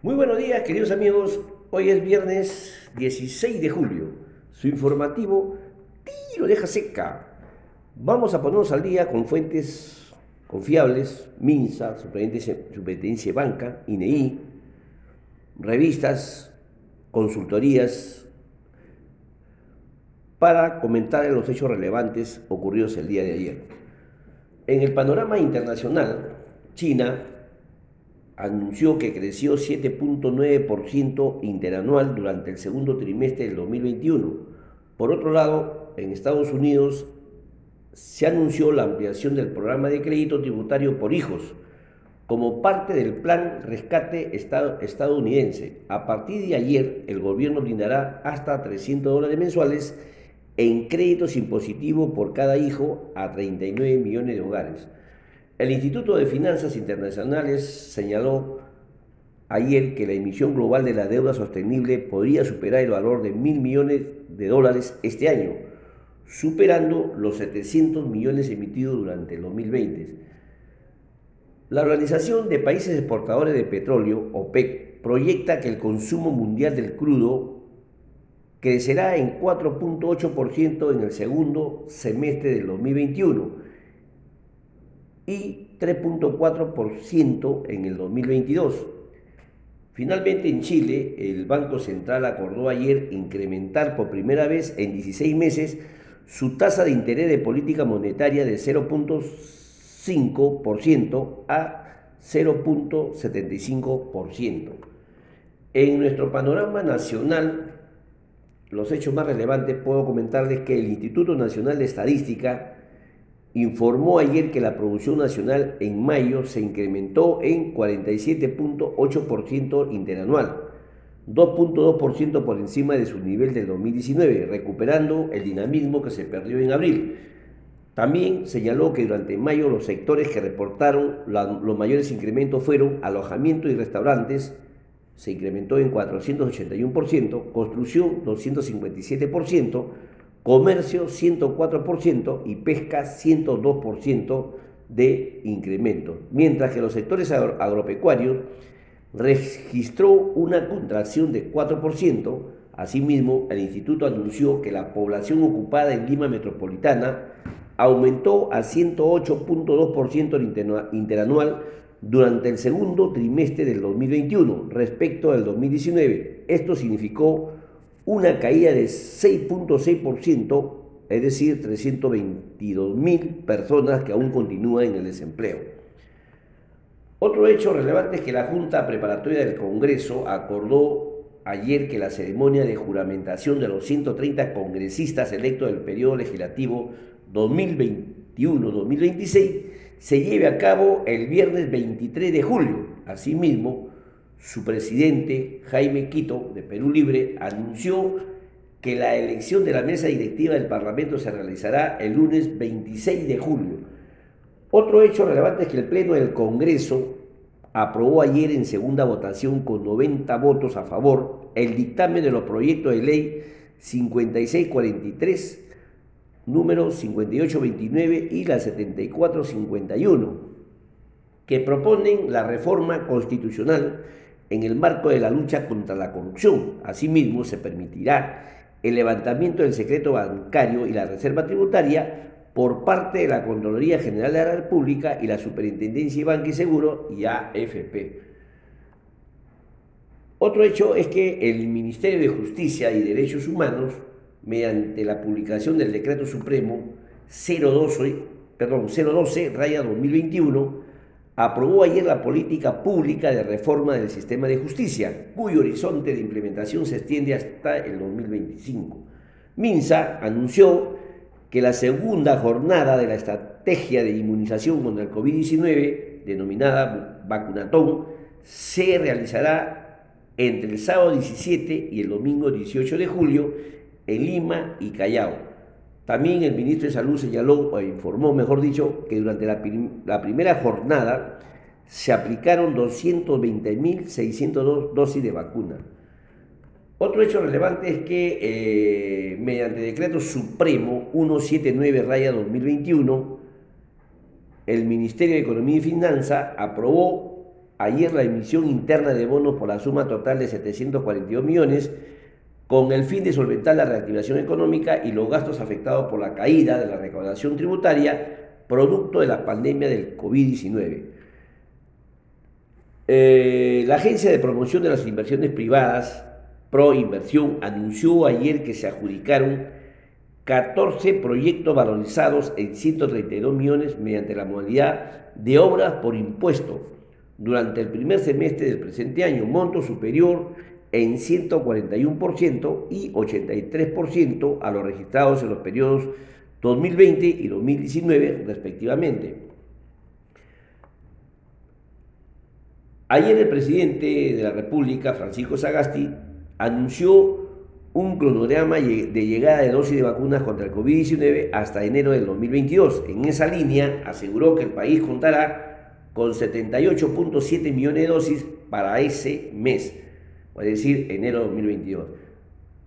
Muy buenos días, queridos amigos. Hoy es viernes 16 de julio. Su informativo tiro deja seca. Vamos a ponernos al día con fuentes confiables, MINSA, Superintendencia, Banca, INEI, revistas, consultorías, para comentar los hechos relevantes ocurridos el día de ayer. En el panorama internacional, China anunció que creció 7.9% interanual durante el segundo trimestre del 2021. Por otro lado, en Estados Unidos se anunció la ampliación del programa de crédito tributario por hijos como parte del plan rescate estadounidense. A partir de ayer, el gobierno brindará hasta 300 dólares mensuales en créditos impositivos por cada hijo a 39 millones de hogares. El Instituto de Finanzas Internacionales señaló ayer que la emisión global de la deuda sostenible podría superar el valor de mil millones de dólares este año, superando los 700 millones emitidos durante el 2020. La Organización de Países Exportadores de Petróleo, OPEC, proyecta que el consumo mundial del crudo crecerá en 4.8% en el segundo semestre del 2021 y 3.4% en el 2022. Finalmente en Chile, el Banco Central acordó ayer incrementar por primera vez en 16 meses su tasa de interés de política monetaria de 0.5% a 0.75%. En nuestro panorama nacional, los hechos más relevantes puedo comentarles que el Instituto Nacional de Estadística informó ayer que la producción nacional en mayo se incrementó en 47.8% interanual, 2.2% por encima de su nivel del 2019, recuperando el dinamismo que se perdió en abril. También señaló que durante mayo los sectores que reportaron los mayores incrementos fueron alojamiento y restaurantes, se incrementó en 481%, construcción 257%, comercio 104% y pesca 102% de incremento, mientras que los sectores agropecuarios registró una contracción de 4%. Asimismo, el instituto anunció que la población ocupada en Lima Metropolitana aumentó a 108.2% interanual durante el segundo trimestre del 2021 respecto al 2019. Esto significó una caída de 6.6%, es decir, 322 mil personas que aún continúan en el desempleo. Otro hecho relevante es que la Junta Preparatoria del Congreso acordó ayer que la ceremonia de juramentación de los 130 congresistas electos del periodo legislativo 2021-2026 se lleve a cabo el viernes 23 de julio. Asimismo, su presidente, Jaime Quito, de Perú Libre, anunció que la elección de la mesa directiva del Parlamento se realizará el lunes 26 de julio. Otro hecho relevante es que el Pleno del Congreso aprobó ayer en segunda votación con 90 votos a favor el dictamen de los proyectos de ley 5643, número 5829 y la 7451, que proponen la reforma constitucional en el marco de la lucha contra la corrupción. Asimismo, se permitirá el levantamiento del secreto bancario y la reserva tributaria por parte de la Contraloría General de la República y la Superintendencia de Banco y Seguro y AFP. Otro hecho es que el Ministerio de Justicia y Derechos Humanos, mediante la publicación del Decreto Supremo 012, perdón, 012 raya 2021, aprobó ayer la política pública de reforma del sistema de justicia, cuyo horizonte de implementación se extiende hasta el 2025. Minsa anunció que la segunda jornada de la estrategia de inmunización contra el COVID-19, denominada vacunatón, se realizará entre el sábado 17 y el domingo 18 de julio en Lima y Callao también el ministro de Salud señaló, o informó, mejor dicho, que durante la, primera jornada se aplicaron 220.602 dosis de vacuna. Otro hecho relevante es que eh, mediante decreto supremo 179-2021, el Ministerio de Economía y Finanza aprobó ayer la emisión interna de bonos por la suma total de 742 millones con el fin de solventar la reactivación económica y los gastos afectados por la caída de la recaudación tributaria producto de la pandemia del COVID-19. Eh, la Agencia de Promoción de las Inversiones Privadas, Pro Inversión, anunció ayer que se adjudicaron 14 proyectos valorizados en 132 millones mediante la modalidad de obras por impuesto durante el primer semestre del presente año, monto superior en 141% y 83% a los registrados en los periodos 2020 y 2019 respectivamente. Ayer el presidente de la República, Francisco Sagasti, anunció un cronograma de llegada de dosis de vacunas contra el COVID-19 hasta enero del 2022. En esa línea aseguró que el país contará con 78.7 millones de dosis para ese mes, es decir, enero de 2022.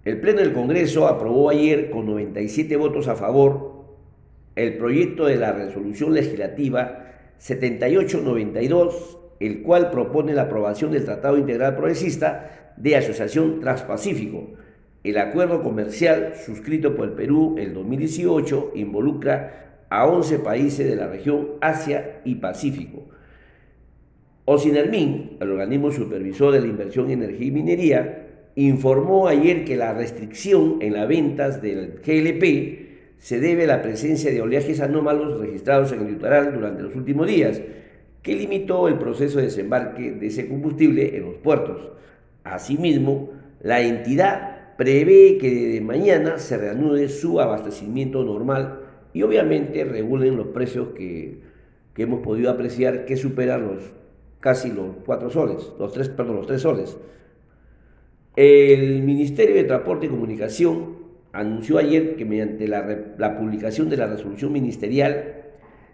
El Pleno del Congreso aprobó ayer con 97 votos a favor el proyecto de la resolución legislativa 7892, el cual propone la aprobación del Tratado Integral Progresista de Asociación Transpacífico el acuerdo comercial suscrito por el Perú en 2018 involucra a 11 países de la región Asia y Pacífico. Ocinermin, el organismo supervisor de la inversión en energía y minería, informó ayer que la restricción en las ventas del GLP se debe a la presencia de oleajes anómalos registrados en el litoral durante los últimos días, que limitó el proceso de desembarque de ese combustible en los puertos. Asimismo, la entidad prevé que de mañana se reanude su abastecimiento normal y obviamente regulen los precios que, hemos podido apreciar que superan los casi los cuatro soles, los tres, perdón, los tres soles. El Ministerio de Transporte y Comunicación anunció ayer que mediante la, publicación de la resolución ministerial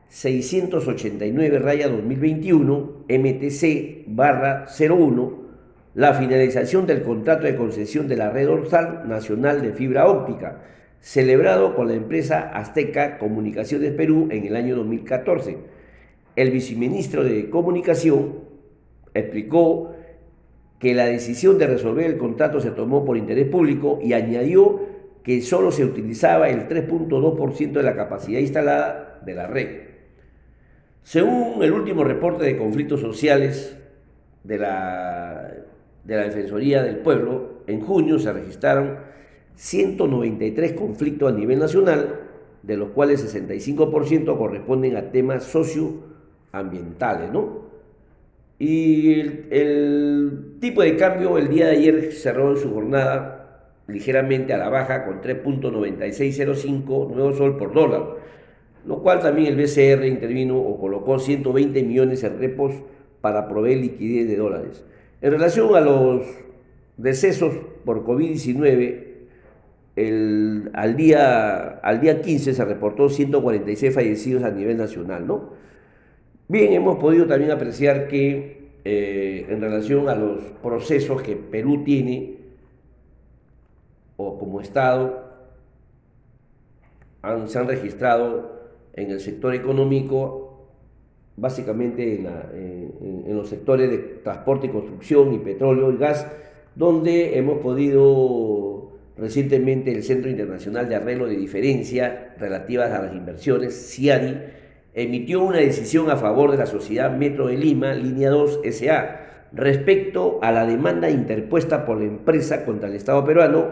689 raya 2021 MTC barra 01 la finalización del contrato de concesión de la red dorsal nacional de fibra óptica, celebrado con la empresa Azteca Comunicaciones Perú en el año 2014. El viceministro de Comunicación explicó que la decisión de resolver el contrato se tomó por interés público y añadió que solo se utilizaba el 3.2% de la capacidad instalada de la red. Según el último reporte de conflictos sociales de la de la Defensoría del Pueblo, en junio se registraron 193 conflictos a nivel nacional, de los cuales 65% corresponden a temas socioambientales, ¿no? Y el, tipo de cambio el día de ayer cerró en su jornada ligeramente a la baja con 3.9605 nuevo sol por dólar, lo cual también el BCR intervino o colocó 120 millones en repos para proveer liquidez de dólares. En relación a los decesos por COVID-19, al, día, al día 15 se reportó 146 fallecidos a nivel nacional, ¿no? Bien, hemos podido también apreciar que eh, en relación a los procesos que Perú tiene, o como Estado, se han registrado en el sector económico básicamente en, los sectores de transporte y construcción y petróleo y gas, donde hemos podido recientemente el Centro Internacional de Arreglo de Diferencia relativas a las inversiones, CIADI, emitió una decisión a favor de la sociedad Metro de Lima, línea 2 SA, respecto a la demanda interpuesta por la empresa contra el Estado peruano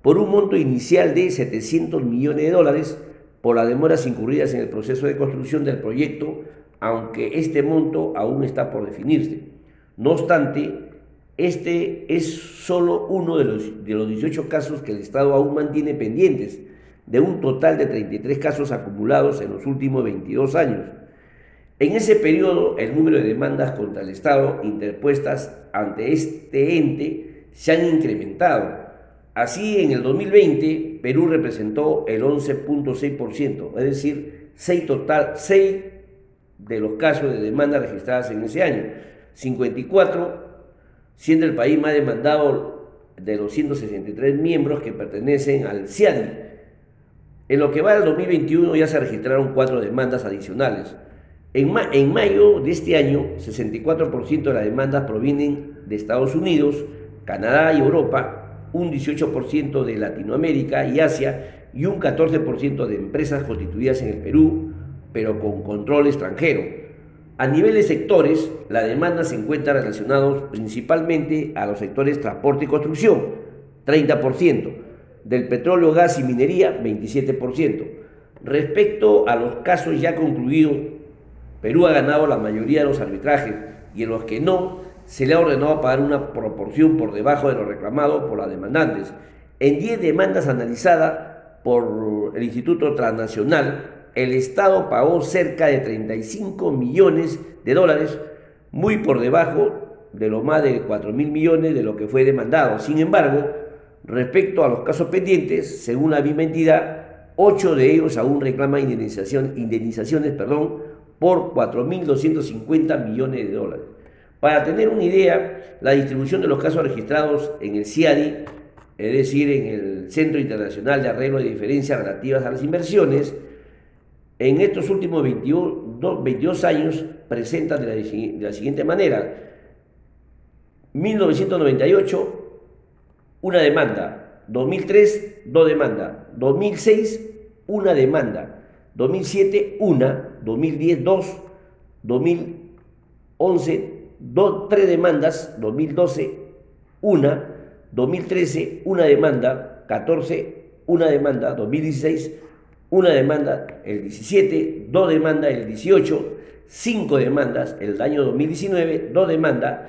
por un monto inicial de 700 millones de dólares por las demoras incurridas en el proceso de construcción del proyecto aunque este monto aún está por definirse. No obstante, este es solo uno de los, de los 18 casos que el Estado aún mantiene pendientes, de un total de 33 casos acumulados en los últimos 22 años. En ese periodo, el número de demandas contra el Estado interpuestas ante este ente se han incrementado. Así, en el 2020, Perú representó el 11.6%, es decir, 6, total, 6 de los casos de demanda registradas en ese año. 54, siendo el país más demandado de los 163 miembros que pertenecen al CIADI. En lo que va del 2021 ya se registraron cuatro demandas adicionales. En, en mayo de este año, 64% de las demandas provienen de Estados Unidos, Canadá y Europa, un 18% de Latinoamérica y Asia y un 14% de empresas constituidas en el Perú, pero con control extranjero. A nivel de sectores, la demanda se encuentra relacionada principalmente a los sectores transporte y construcción, 30%, del petróleo, gas y minería, 27%. Respecto a los casos ya concluidos, Perú ha ganado la mayoría de los arbitrajes y en los que no, se le ha ordenado pagar una proporción por debajo de lo reclamado por las demandantes. En 10 demandas analizadas por el Instituto Transnacional, el Estado pagó cerca de 35 millones de dólares, muy por debajo de lo más de 4 mil millones de lo que fue demandado. Sin embargo, respecto a los casos pendientes, según la misma entidad, 8 de ellos aún reclaman indemnización, indemnizaciones perdón, por 4.250 millones de dólares. Para tener una idea, la distribución de los casos registrados en el CIADI, es decir, en el Centro Internacional de Arreglo de Diferencias Relativas a las Inversiones, en estos últimos 22, años presenta de la siguiente manera. 1998, una demanda. 2003, dos demandas. 2006, una demanda. 2007, una. 2010, dos. 2011, dos, tres demandas. 2012, una. 2013, una demanda. 14, una demanda. 2016, una demanda el 17, dos demandas el 18, cinco demandas el año 2019, dos demandas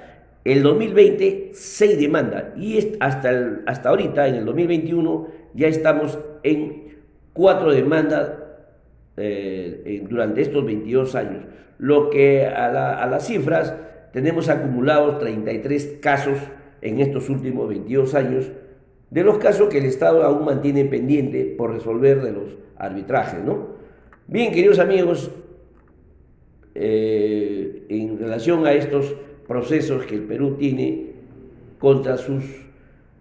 el 2020, seis demandas y hasta, hasta ahorita, en el 2021, ya estamos en cuatro demandas eh, durante estos 22 años. Lo que a, a las cifras tenemos acumulados 33 casos en estos últimos 22 años de los casos que el Estado aún mantiene pendiente por resolver de los arbitrajes, ¿no? Bien, queridos amigos, eh, en relación a estos procesos que el Perú tiene contra sus,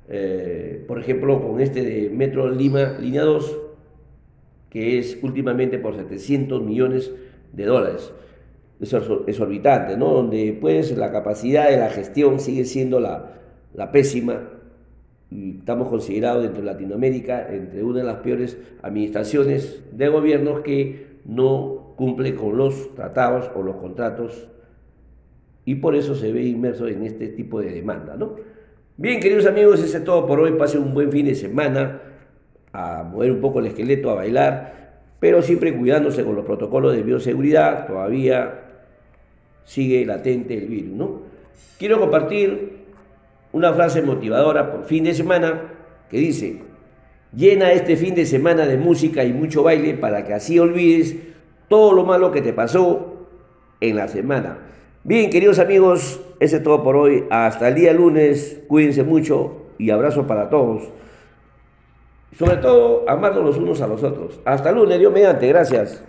eh, por ejemplo, con este de Metro Lima, línea 2, que es últimamente por 700 millones de dólares. Es exorbitante, ¿no? Donde pues la capacidad de la gestión sigue siendo la, la pésima estamos considerados dentro de Latinoamérica entre una de las peores administraciones de gobiernos que no cumple con los tratados o los contratos y por eso se ve inmerso en este tipo de demanda. ¿no? Bien, queridos amigos, eso es todo por hoy. Pasen un buen fin de semana a mover un poco el esqueleto, a bailar, pero siempre cuidándose con los protocolos de bioseguridad. Todavía sigue latente el virus. ¿no? Quiero compartir una frase motivadora por fin de semana que dice, llena este fin de semana de música y mucho baile para que así olvides todo lo malo que te pasó en la semana. Bien, queridos amigos, ese es todo por hoy. Hasta el día lunes, cuídense mucho y abrazo para todos. Sobre todo, amarnos los unos a los otros. Hasta el lunes, Dios mediante, gracias.